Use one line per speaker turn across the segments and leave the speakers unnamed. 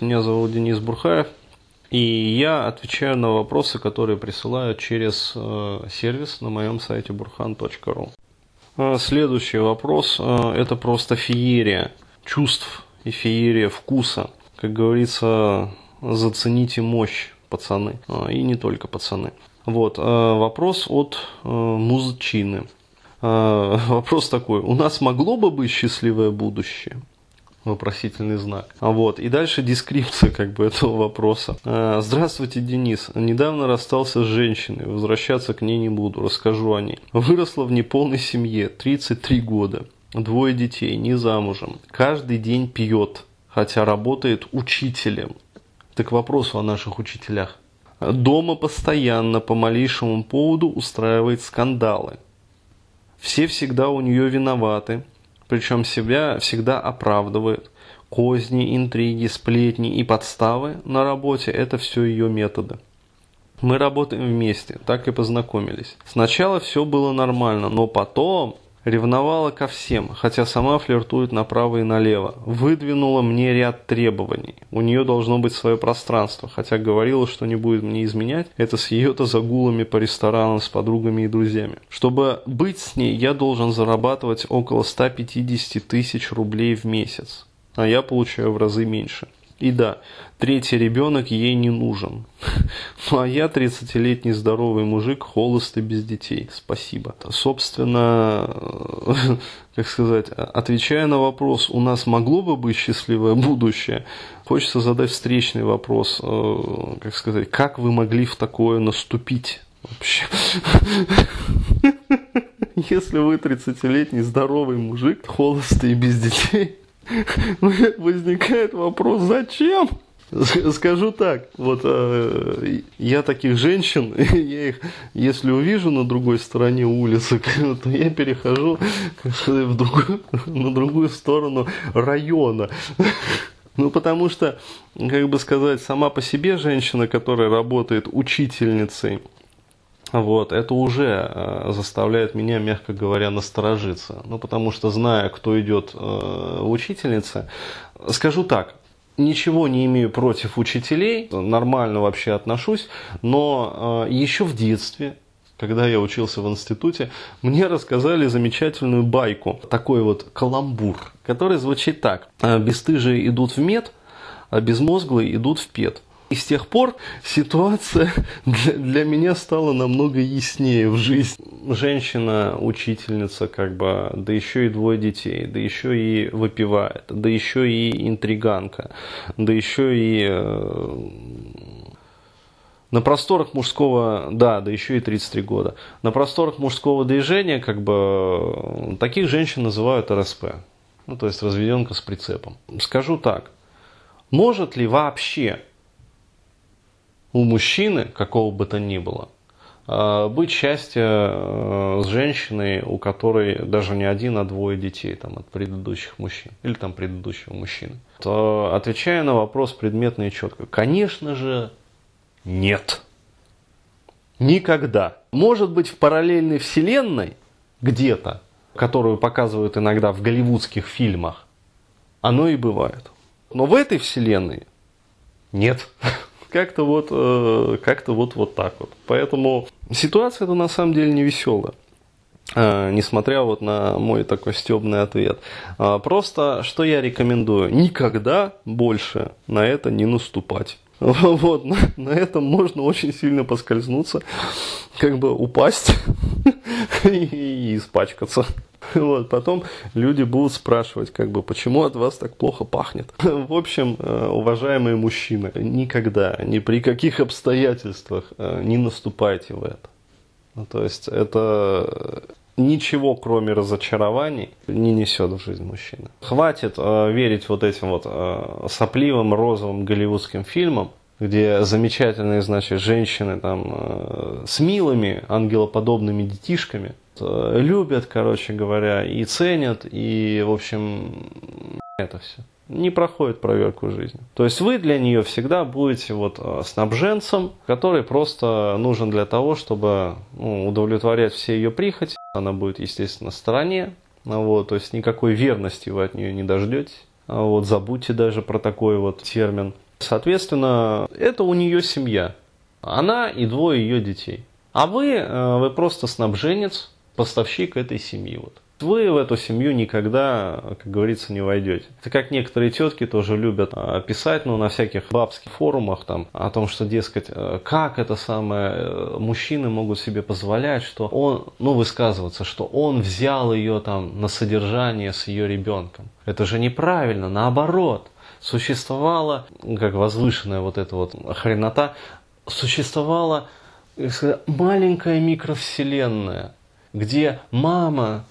Меня зовут Денис Бурхаев, и я отвечаю на вопросы, которые присылают через э, сервис на моем сайте burhan.ru. Э, следующий вопрос э, – это просто феерия чувств и феерия вкуса. Как говорится, зацените мощь, пацаны, и не только пацаны. Вот, вопрос от музычины. Вопрос такой, у нас могло бы быть счастливое будущее? Вопросительный знак. А вот, и дальше дескрипция как бы этого вопроса. А, Здравствуйте, Денис. Недавно расстался с женщиной, возвращаться к ней не буду, расскажу о ней. Выросла в неполной семье, 33 года, двое детей, не замужем. Каждый день пьет, хотя работает учителем. Так к вопросу о наших учителях. Дома постоянно по малейшему поводу устраивает скандалы. Все всегда у нее виноваты, причем себя всегда оправдывает. Козни, интриги, сплетни и подставы на работе – это все ее методы. Мы работаем вместе, так и познакомились. Сначала все было нормально, но потом Ревновала ко всем, хотя сама флиртует направо и налево. Выдвинула мне ряд требований. У нее должно быть свое пространство, хотя говорила, что не будет мне изменять. Это с ее-то загулами по ресторанам с подругами и друзьями. Чтобы быть с ней, я должен зарабатывать около 150 тысяч рублей в месяц. А я получаю в разы меньше. И да, третий ребенок ей не нужен. Ну а я 30-летний здоровый мужик, холостый без детей. Спасибо. Собственно, как сказать, отвечая на вопрос, у нас могло бы быть счастливое будущее, хочется задать встречный вопрос, э, как сказать, как вы могли в такое наступить вообще? Если вы 30-летний здоровый мужик, холостый и без детей, возникает вопрос, зачем? Скажу так, вот э, я таких женщин, я их, если увижу на другой стороне улицы, то я перехожу в другую, на другую сторону района. Ну, потому что, как бы сказать, сама по себе женщина, которая работает учительницей, вот, это уже э, заставляет меня, мягко говоря, насторожиться. Ну, потому что, зная, кто идет э, учительница, скажу так, ничего не имею против учителей, нормально вообще отношусь, но э, еще в детстве, когда я учился в институте, мне рассказали замечательную байку, такой вот каламбур, который звучит так. Бестыжие идут в мед, а безмозглые идут в пет. И с тех пор ситуация для, для меня стала намного яснее в жизни. Женщина, учительница, как бы, да еще и двое детей, да еще и выпивает, да еще и интриганка, да еще и э, на просторах мужского, да, да еще и 33 года, на просторах мужского движения, как бы, таких женщин называют РСП, ну, то есть разведенка с прицепом. Скажу так, может ли вообще у мужчины, какого бы то ни было, а, быть счастье э, с женщиной, у которой даже не один, а двое детей там, от предыдущих мужчин или там предыдущего мужчины. То, отвечая на вопрос предметно и четко, конечно же, нет. Никогда. Может быть, в параллельной вселенной где-то, которую показывают иногда в голливудских фильмах, оно и бывает. Но в этой вселенной нет. Как-то вот, э, как-то вот, вот так вот. Поэтому ситуация это на самом деле не веселая. Э, несмотря вот на мой такой стебный ответ. Э, просто, что я рекомендую, никогда больше на это не наступать. Вот, на, на этом можно очень сильно поскользнуться, как бы упасть и, и испачкаться. Вот, потом люди будут спрашивать, как бы, почему от вас так плохо пахнет. В общем, э, уважаемые мужчины, никогда, ни при каких обстоятельствах э, не наступайте в это. Ну, то есть это ничего, кроме разочарований, не несет в жизнь мужчины. Хватит э, верить вот этим вот э, сопливым розовым голливудским фильмам, где замечательные, значит, женщины там э, с милыми ангелоподобными детишками – Э, любят, короче говоря, и ценят, и, в общем, это все. Не проходит проверку жизни. То есть вы для нее всегда будете вот э, снабженцем, который просто нужен для того, чтобы ну, удовлетворять все ее прихоти. Она будет, естественно, на стороне. Вот, то есть никакой верности вы от нее не дождетесь. Вот, забудьте даже про такой вот термин. Соответственно, это у нее семья. Она и двое ее детей. А вы, э, вы просто снабженец, поставщик этой семьи. Вот. Вы в эту семью никогда, как говорится, не войдете. Это как некоторые тетки тоже любят а, писать, ну, на всяких бабских форумах там, о том, что, дескать, э, как это самое, э, мужчины могут себе позволять, что он, ну, высказываться, что он взял ее там на содержание с ее ребенком. Это же неправильно, наоборот. Существовала, как возвышенная вот эта вот хренота, существовала маленькая микровселенная, где мама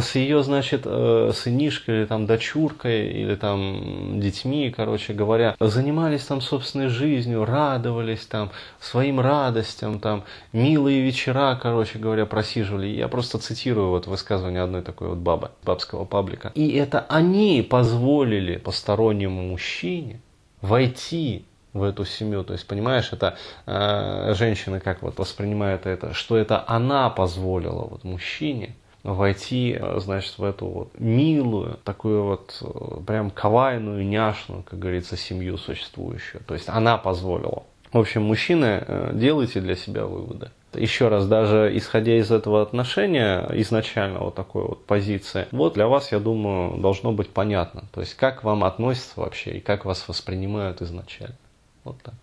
с ее, значит, э, сынишкой или там дочуркой или там детьми, короче говоря, занимались там собственной жизнью, радовались там своим радостям, там милые вечера, короче говоря, просиживали. Я просто цитирую вот высказывание одной такой вот бабы, бабского паблика. И это они позволили постороннему мужчине войти в эту семью. То есть, понимаешь, это э, женщины как вот воспринимают это, что это она позволила вот мужчине войти, э, значит, в эту вот милую, такую вот э, прям кавайную, няшную, как говорится, семью существующую. То есть она позволила. В общем, мужчины, э, делайте для себя выводы. Еще раз, даже исходя из этого отношения, изначально вот такой вот позиции, вот для вас, я думаю, должно быть понятно. То есть, как вам относятся вообще и как вас воспринимают изначально. Вот так.